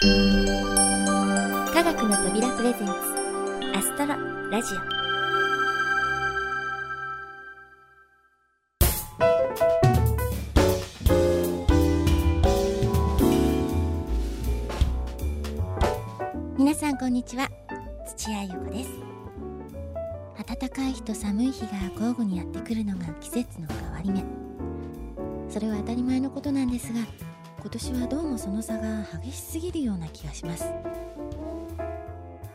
科学の扉プレゼンツアストロラジオ。皆さんこんにちは土屋ゆ子です。暖かい日と寒い日が交互にやってくるのが季節の変わり目。それは当たり前のことなんですが今年はどうもその差が激しすぎるような気がします。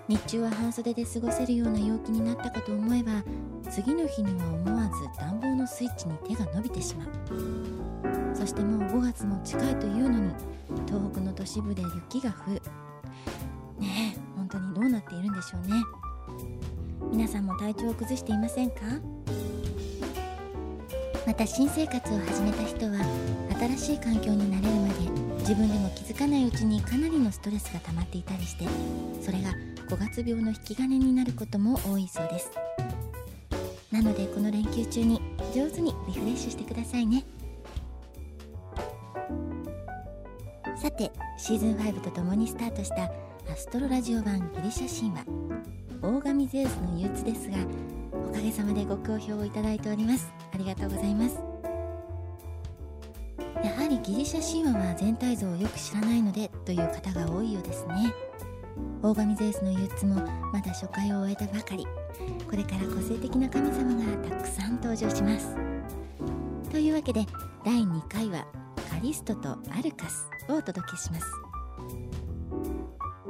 日中は半袖で過ごせるような陽気になったかと思えば次の日には思わず暖房のスイッチに手が伸びてしまう。そしてもう5月も近いというのに東北の都市部で雪が降る。ねえ本当にどうなっているんでしょうね。皆さんも体調を崩していませんか？また新生活を始めた人は新しい環境に慣れるまで自分でも気づかないうちにかなりのストレスが溜まっていたりしてそれが5月病の引き金になることも多いそうです。なのでこの連休中に上手にリフレッシュしてくださいね。さてシーズン5とともにスタートしたアストロラジオ版ギリシャ神話。大神ゼウスの憂鬱ですがげさまでご好評をいただいております。ありがとうございます。やはりギリシャ神話は全体像をよく知らないのでという方が多いようですね。大神ゼウスの憂鬱もまだ初回を終えたばかり。これから個性的な神様がたくさん登場します。というわけで第2回はカリストとアルカスをお届けします。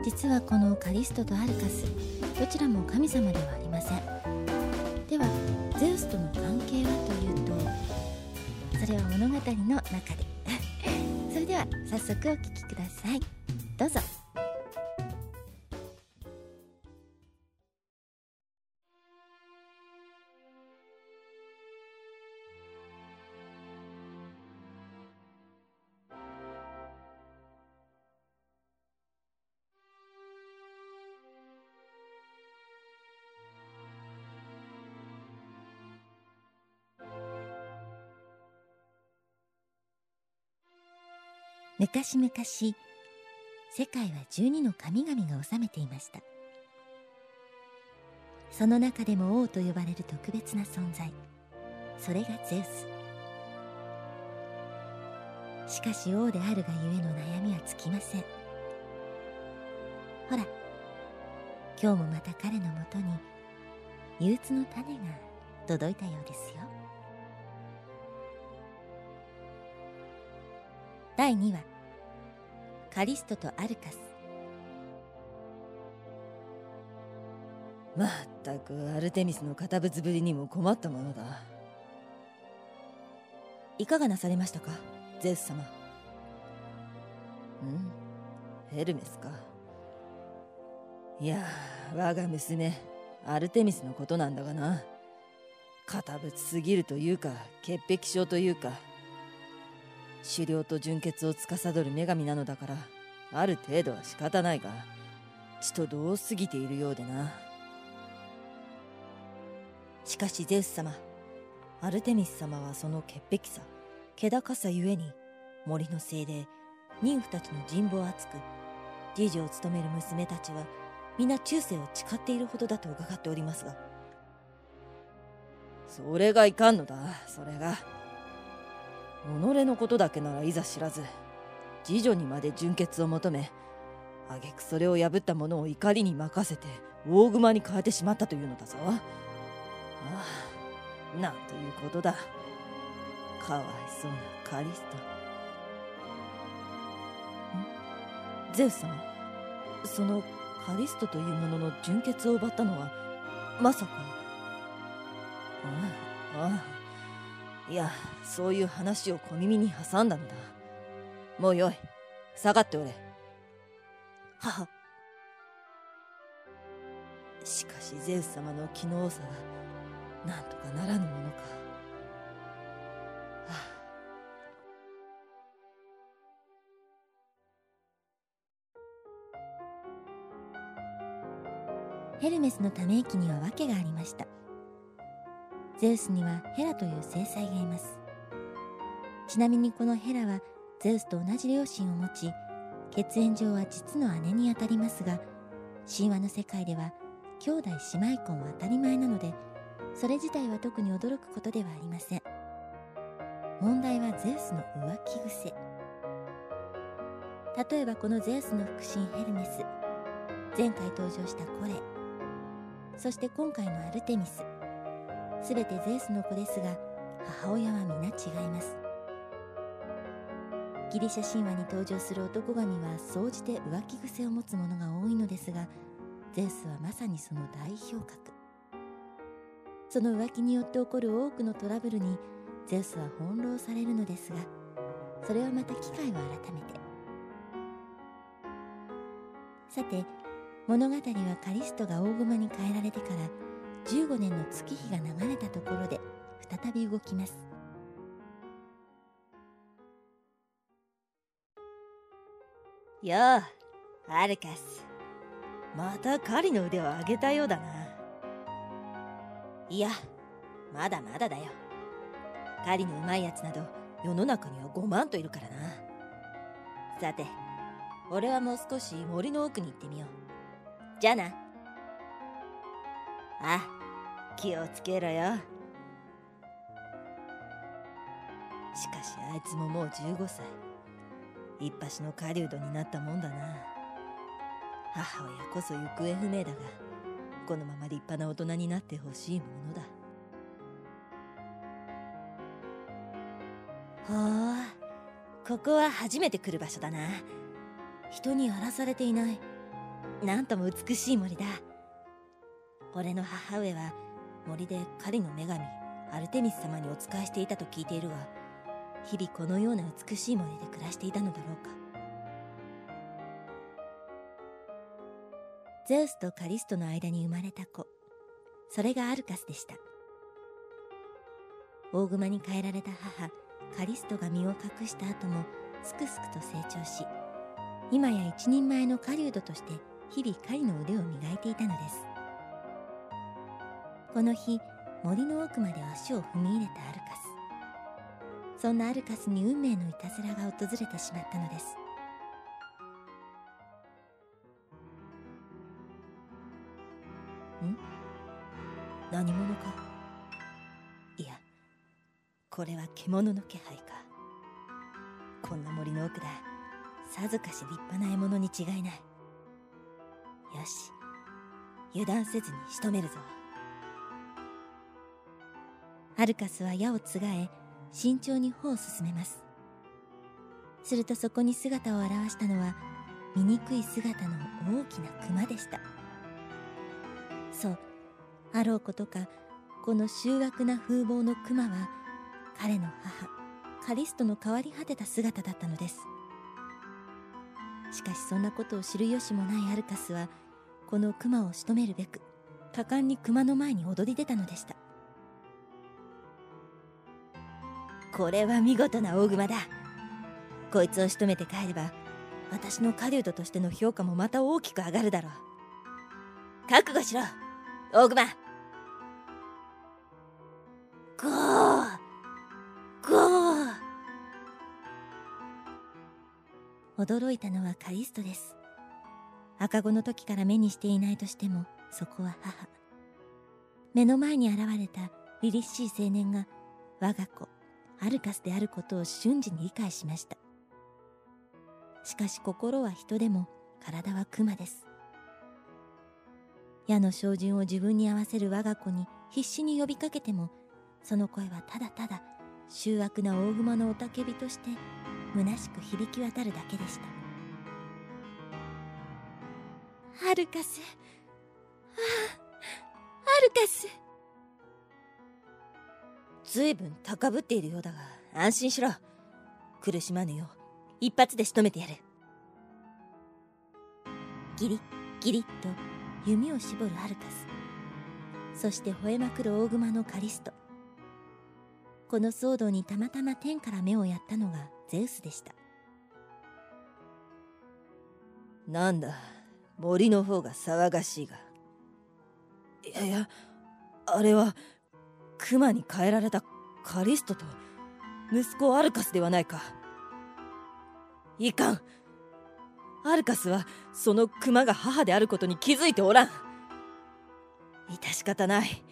実はこのカリストとアルカスどちらも神様ではありません。それは物語の中で。それでは早速お聴きください。どうぞ。昔々世界は12の神々が治めていました。その中でも王と呼ばれる特別な存在。それがゼウス。しかし王であるがゆえの悩みは尽きません。ほら今日もまた彼のもとに憂鬱の種が届いたようですよ。第2話。カリストとアルカス。まったくアルテミスの堅物ぶりにも困ったものだ。いかがなされましたかゼウス様？うん？ヘルメスか。いや我が娘アルテミスのことなんだがな。堅物すぎるというか潔癖症というか狩猟と純血を司る女神なのだからある程度は仕方ないが血と同すぎているようでな。しかしゼウス様アルテミス様はその潔癖さ気高さゆえに森の精霊妊婦たちの人望厚く次女を務める娘たちは皆中世を誓っているほどだと伺っておりますが。それがいかんのだそれが。己のことだけならいざ知らず次女にまで純潔を求め挙句それを破った者を怒りに任せて大熊に変えてしまったというのだぞ。ああなんということだ。かわいそうなカリスト。ん？ゼウス様そのカリストというものの純潔を奪ったのはまさか。ああああ。いやそういう話を小耳に挟んだのだ。もうよい下がっておれ。はしかしゼウス様の気の多さはなんとかならぬものか。はあ。ヘルメスのため息には訳がありました。ゼウスにはヘラという正妻がいます。ちなみにこのヘラはゼウスと同じ両親を持ち血縁上は実の姉にあたりますが神話の世界では兄弟姉妹婚は当たり前なのでそれ自体は特に驚くことではありません。問題はゼウスの浮気癖。例えばこのゼウスの腹心ヘルメス。前回登場したコレ。そして今回のアルテミス。全てゼウスの子ですが母親は皆違います。ギリシャ神話に登場する男神は総じて浮気癖を持つ者が多いのですがゼウスはまさにその代表格。その浮気によって起こる多くのトラブルにゼウスは翻弄されるのですがそれはまた機会を改めて。さて物語はカリストが大熊に変えられてから15年の月日が流れたところで再び動きます。ようアルカス。また狩りの腕を上げたようだな。いやまだまだだよ。狩りのうまいやつなど世の中には5万といるからな。さて俺はもう少し森の奥に行ってみよう。じゃあな。あ気をつけろよ。しかしあいつももう15歳。一発の狩人になったもんだな。母親こそ行方不明だがこのまま立派な大人になってほしいものだ。ほうここは初めて来る場所だな。人に荒らされていない。なんとも美しい森だ。俺の母上は森で狩りの女神アルテミス様にお仕えしていたと聞いているが日々このような美しい森で暮らしていたのだろうか。ゼウスとカリストの間に生まれた子。それがアルカスでした。大熊に変えられた母カリストが身を隠した後もすくすくと成長し今や一人前の狩人として日々狩りの腕を磨いていたのです。この日森の奥まで足を踏み入れたアルカス。そんなアルカスに運命のいたずらが訪れてしまったのです。ん？何者か？いやこれは獣の気配か。こんな森の奥だ。さぞかし立派な獲物に違いない。よし油断せずに仕留めるぞ。アルカスは矢をつがえ慎重に歩を進めます。するとそこに姿を現したのは醜い姿の大きな熊でした。そうあろうことかこの醜悪な風貌のクマは彼の母カリストの変わり果てた姿だったのです。しかしそんなことを知る由もないアルカスはこのクマを仕留めるべく果敢に熊の前に躍り出たのでした。これは見事な大熊だ。こいつを仕留めて帰れば私の狩人としての評価もまた大きく上がるだろう。覚悟しろ大熊。ゴーゴー。驚いたのはカリストです。赤子の時から目にしていないとしてもそこは母。目の前に現れた凛々しい青年が我が子。アルカスであることを瞬時に理解しました。しかし心は人でも体は熊です。矢の照準を自分に合わせる我が子に必死に呼びかけてもその声はただただ醜悪な大熊の雄たけびとして虚しく響き渡るだけでした。アルカスああアルカスずいぶん高ぶっているようだが安心しろ。苦しまぬよ一発で仕留めてやる。ギリッギリッと弓を絞るアルカス。そして吠えまくる大熊のカリスト。この騒動にたまたま天から目をやったのがゼウスでした。なんだ森の方が騒がしいが。いやいやあれは熊に変えられたカリストと息子アルカスではないか。いかん。アルカスはその熊が母であることに気づいておらん。致し方ない。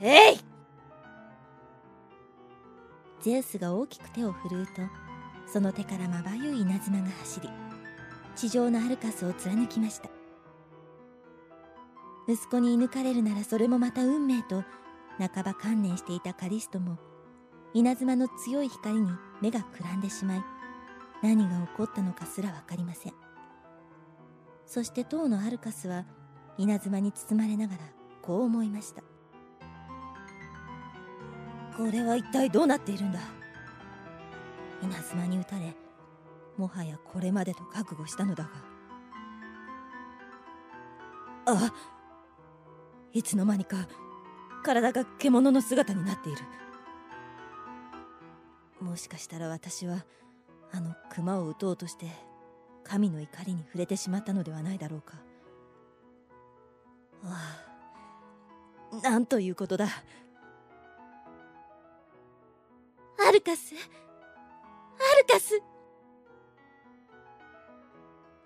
えい！ゼウスが大きく手を振るうとその手からまばゆい稲妻が走り地上のアルカスを貫きました。息子に射抜かれるならそれもまた運命と半ば観念していたカリストも稲妻の強い光に目がくらんでしまい何が起こったのかすら分かりません。そして当のアルカスは稲妻に包まれながらこう思いました。これは一体どうなっているんだ？稲妻に撃たれもはやこれまでと覚悟したのだが。あいつの間にか体が獣の姿になっている。もしかしたら私はあの熊を撃とうとして神の怒りに触れてしまったのではないだろうか。ああなんということだ。アルカスアルカス。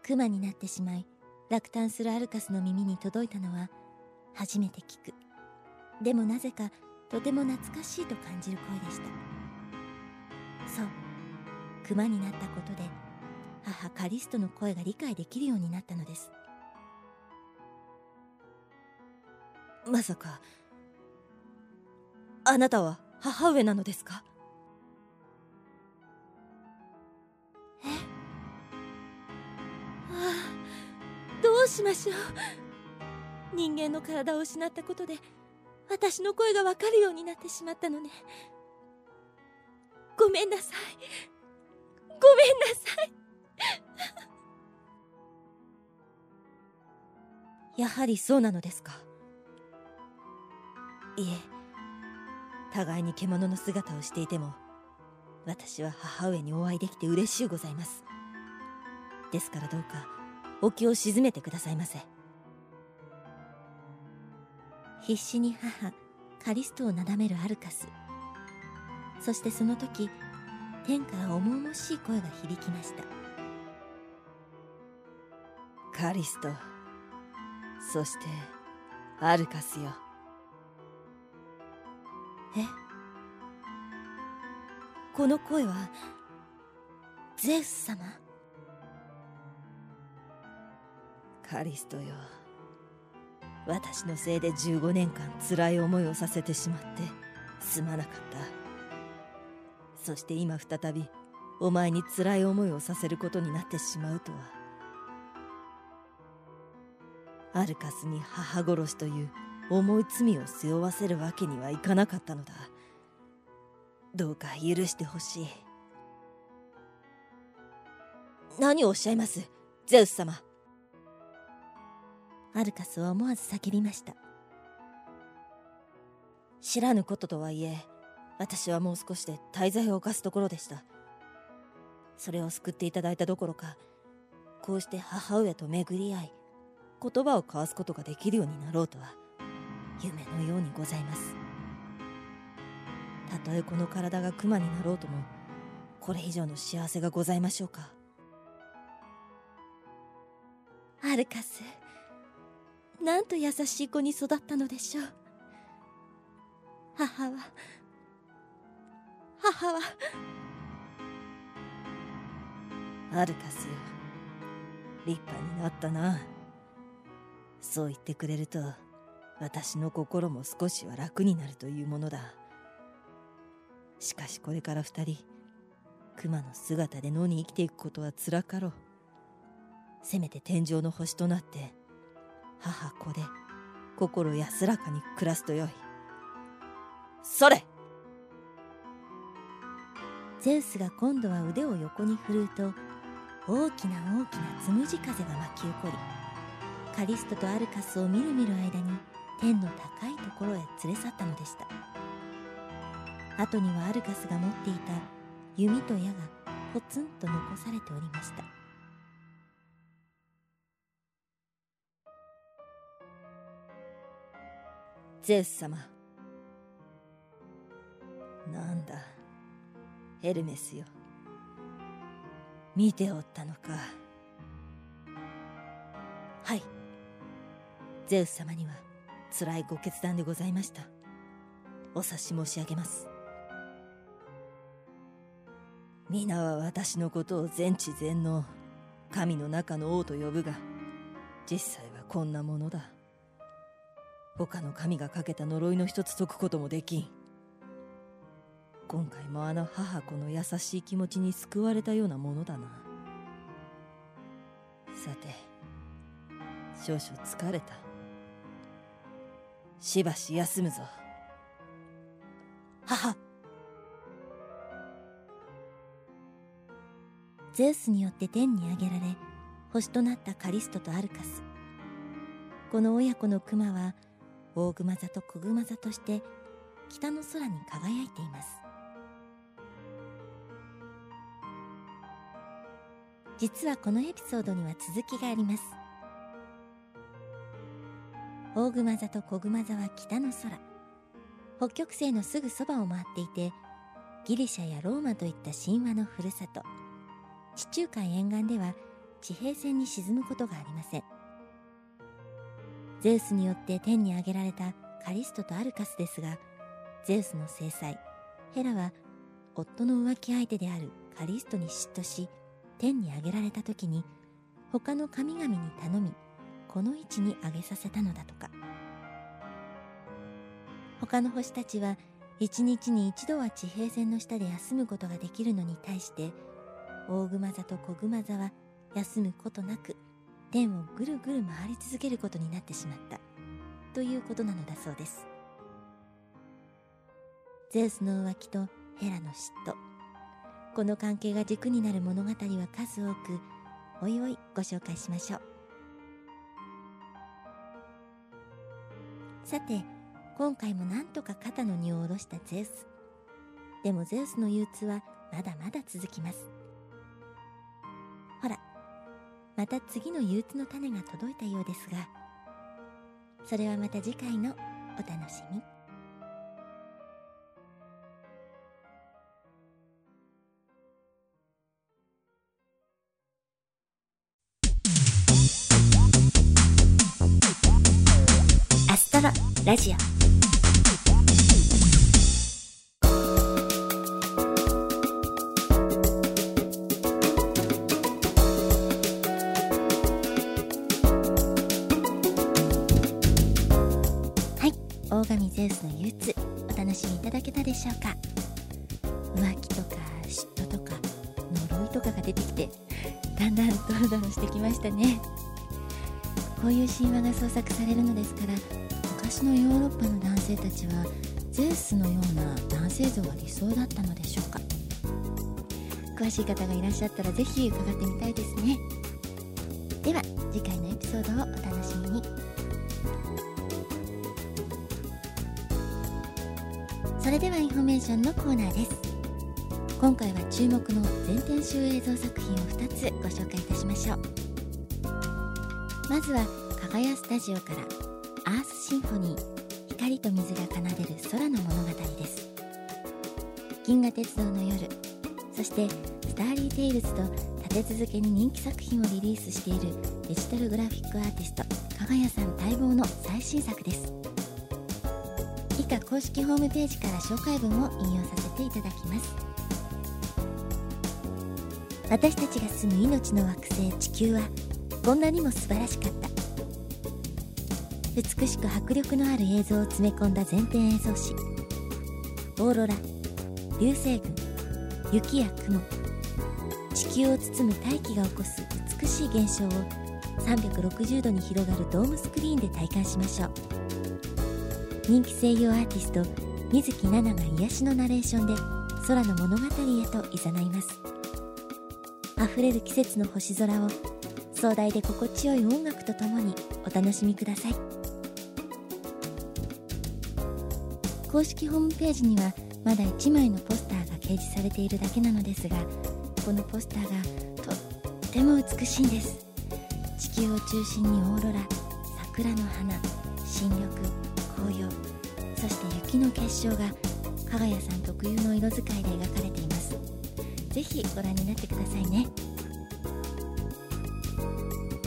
熊になってしまい落胆するアルカスの耳に届いたのは初めて聞く。でもなぜかとても懐かしいと感じる声でした。そう。熊になったことで母カリストの声が理解できるようになったのです。まさかあなたは母上なのですか？え？ああどうしましょう。人間の体を失ったことで私の声がわかるようになってしまったのね。ごめんなさい。ごめんなさい。やはりそうなのですか。いえ。互いに獣の姿をしていても私は母上にお会いできて嬉しゅうございます。ですからどうかお気を鎮めてくださいませ。必死に母カリストをなだめるアルカス。そしてその時天から重々しい声が響きました。カリスト。そしてアルカスよ。え？この声はゼウス様？カリストよ私のせいで15年間辛い思いをさせてしまってすまなかった。そして今再びお前に辛い思いをさせることになってしまうとは。アルカスに母殺しという重い罪を背負わせるわけにはいかなかったのだ。どうか許してほしい。何をおっしゃいます？ゼウス様。アルカスは思わず叫びました。知らぬこととはいえ私はもう少しで滞在を犯すところでした。それを救っていただいたどころかこうして母上と巡り合い言葉を交わすことができるようになろうとは夢のようにございます。たとえこの体が熊になろうともこれ以上の幸せがございましょうか。アルカスなんと優しい子に育ったのでしょう。母は母は。アルカスよ。立派になったな。そう言ってくれると私の心も少しは楽になるというものだ。しかしこれから二人熊の姿で野に生きていくことは辛かろう。せめて天井の星となって母子で心安らかに暮らすとよい。それ！ゼウスが今度は腕を横に振るうと大きな大きなつむじ風が巻き起こりカリストとアルカスをみるみる間に天の高いところへ連れ去ったのでした。後にはアルカスが持っていた弓と矢がポツンと残されておりました。ゼウス様。なんだヘルメスよ。見ておったのか。はい。ゼウス様には辛いご決断でございました。お察し申し上げます。皆は私のことを全知全能神の中の王と呼ぶが実際はこんなものだ。他の神がかけた呪いの一つ解くこともできん。今回もあの母子の優しい気持ちに救われたようなものだな。さて少々疲れた。しばし休むぞ。母。ゼウスによって天に上げられ星となったカリストとアルカス。この親子の熊は大熊座と小熊座として北の空に輝いています。実はこのエピソードには続きがあります。大熊座と小熊座は北の空。北極星のすぐそばを回っていてギリシャやローマといった神話のふるさと。地中海沿岸では地平線に沈むことがありません。ゼウスによって天に上げられたカリストとアルカスですがゼウスの正妻ヘラは夫の浮気相手であるカリストに嫉妬し天に上げられた時に他の神々に頼みこの位置に上げさせたのだとか。他の星たちは一日に一度は地平線の下で休むことができるのに対して大熊座と小熊座は休むことなく天をぐるぐる回り続けることになってしまった。ということなのだそうです。ゼウスの浮気とヘラの嫉妬。この関係が軸になる物語は数多くおいおいご紹介しましょう。さて今回もなんとか肩の荷を下ろしたゼウス。でもゼウスの憂鬱はまだまだ続きます。また次の憂鬱の種が届いたようですがそれはまた次回のお楽しみ。アストロラジオ。とかが出てきてだんだんドロドロしてきましたね。こういう神話が創作されるのですから昔のヨーロッパの男性たちはゼウスのような男性像が理想だったのでしょうか。詳しい方がいらっしゃったらぜひ伺ってみたいですね。では次回のエピソードをお楽しみに。それではインフォメーションのコーナーです。今回は注目の全天周映像作品を2つご紹介いたしましょう。まずは KAGAYAスタジオからアースシンフォニー光と水が奏でる空の物語です。銀河鉄道の夜そしてスターリーテイルズと立て続けに人気作品をリリースしているデジタルグラフィックアーティスト KAGAYAさん待望の最新作です。以下公式ホームページから紹介文を引用させていただきます。私たちが住む命の惑星地球はこんなにも素晴らしかった。美しく迫力のある映像を詰め込んだ全編映像誌オーロラ流星群雪や雲。地球を包む大気が起こす美しい現象を360度に広がるドームスクリーンで体感しましょう。人気声優アーティスト水木奈々が癒しのナレーションで空の物語へと誘います。溢れる季節の星空を壮大で心地よい音楽とともにお楽しみください。公式ホームページにはまだ1枚のポスターが掲示されているだけなのですがこのポスターがとっても美しいんです。地球を中心にオーロラ桜の花新緑紅葉そして雪の結晶が加賀谷さん特有の色使いで描かれていますぜひご覧になってくださいね。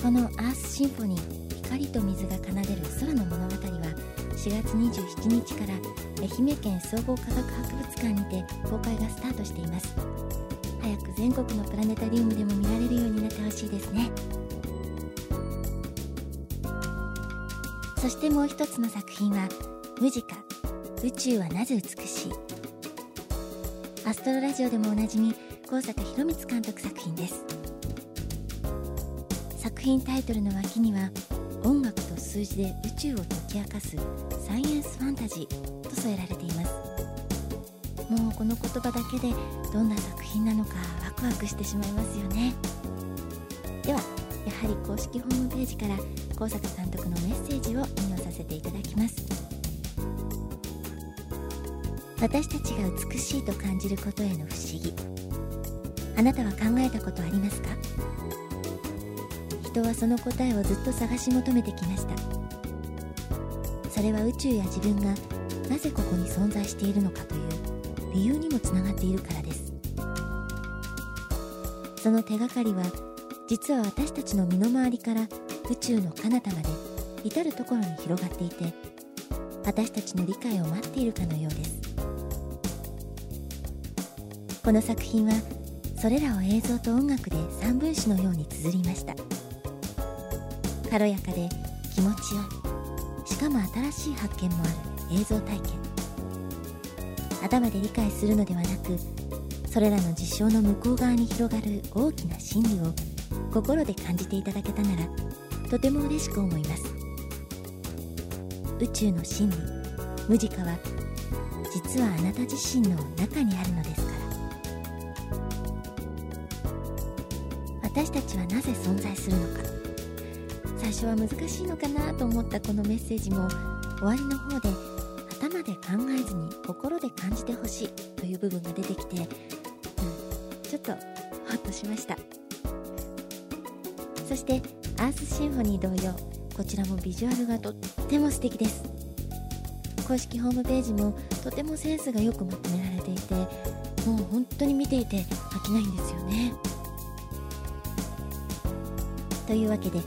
このアースシンフォニー光と水が奏でる空の物語は4月27日から愛媛県総合科学博物館にて公開がスタートしています。早く全国のプラネタリウムでも見られるようになってほしいですね。そしてもう一つの作品は「ムジカ宇宙はなぜ美しい」アストロラジオでもおなじみ高坂博光監督作品です。作品タイトルの脇には音楽と数字で宇宙を解き明かすサイエンスファンタジーと添えられています。もうこの言葉だけでどんな作品なのかワクワクしてしまいますよね。ではやはり公式ホームページから高坂監督のメッセージを引用させていただきます。私たちが美しいと感じることへの不思議。あなたは考えたことありますか？人はその答えをずっと探し求めてきました。それは宇宙や自分がなぜここに存在しているのかという理由にもつながっているからです。その手がかりは実は私たちの身の回りから宇宙の彼方まで至る所に広がっていて私たちの理解を待っているかのようです。この作品はそれらを映像と音楽で三分子のように綴りました。軽やかで気持ちよい。しかも新しい発見もある映像体験。頭で理解するのではなくそれらの事象の向こう側に広がる大きな真理を心で感じていただけたならとても嬉しく思います。宇宙の真理ムジカは実はあなた自身の中にあるのです。たちはなぜ存在するのか。最初は難しいのかなと思ったこのメッセージも終わりの方で頭で考えずに心で感じてほしいという部分が出てきて、うん、ちょっとホッとしました。そしてアースシンフォニー同様こちらもビジュアルがとっても素敵です。公式ホームページもとてもセンスがよくまとめられていてもう本当に見ていて飽きないんですよね。というわけで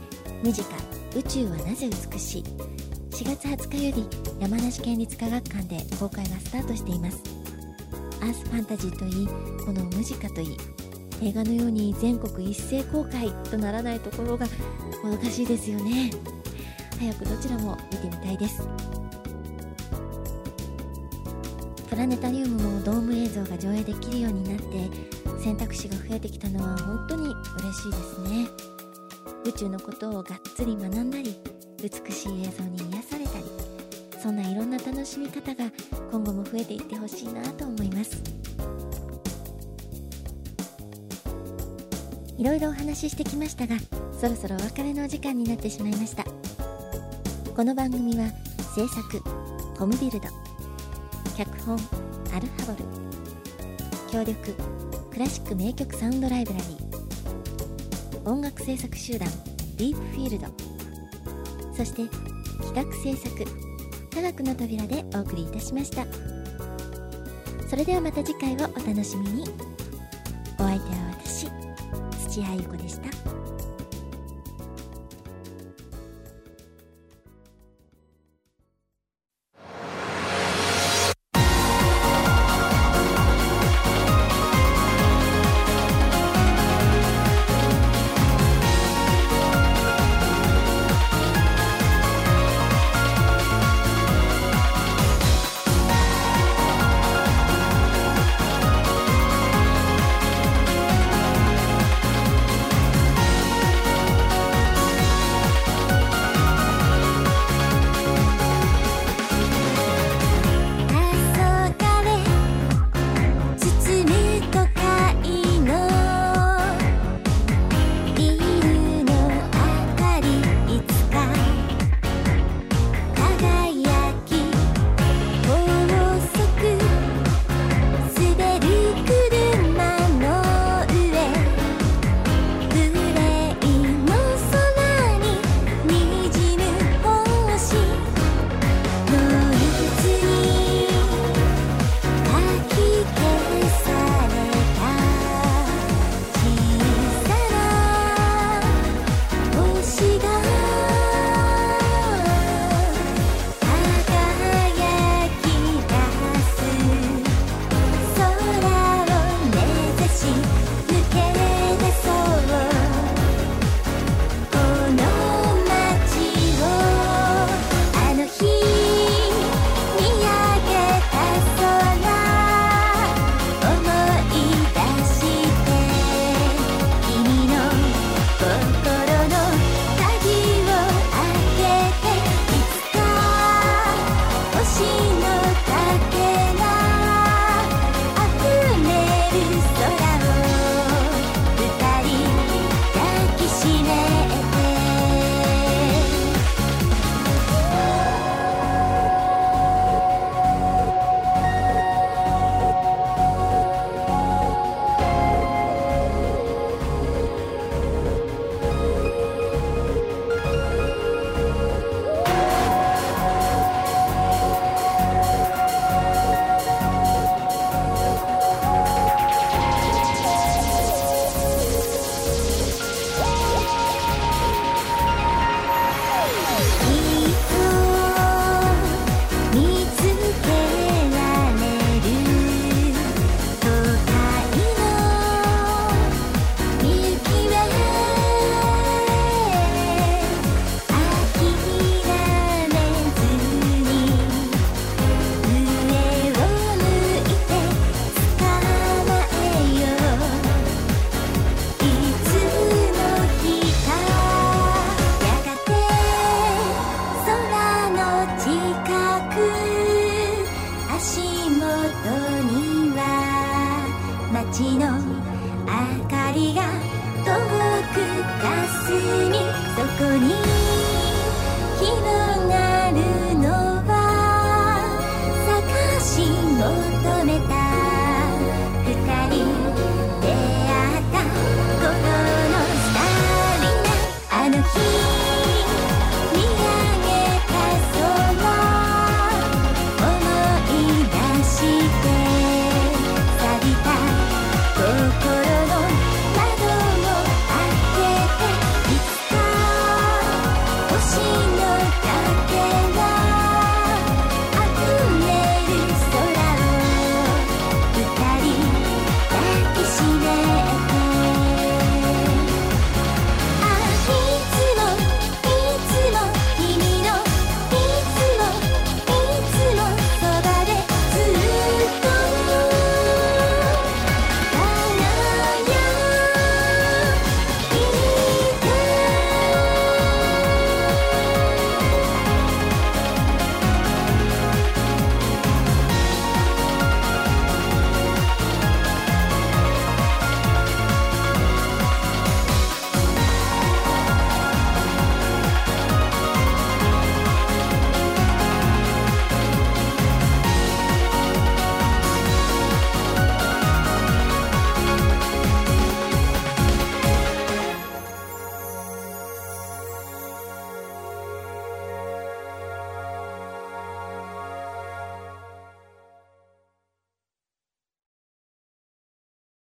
ムジカ宇宙はなぜ美しい？4月20日より山梨県立科学館で公開がスタートしています。アースファンタジーといいこのムジカといい映画のように全国一斉公開とならないところがもどかしいですよね。早くどちらも見てみたいです。プラネタリウムもドーム映像が上映できるようになって選択肢が増えてきたのは本当に嬉しいですね。宇宙のことをがっつり学んだり美しい映像に癒されたりそんないろんな楽しみ方が今後も増えていってほしいなと思います。いろいろお話ししてきましたがそろそろお別れのお時間になってしまいました。この番組は制作コムビルド脚本アルハボル協力クラシック名曲サウンドライブラリー音楽制作集団ディープフィールドそして企画制作科学の扉でお送りいたしました。それではまた次回をお楽しみに。お相手は私土屋ゆ子でした。ちの明かりが遠く霞みそこに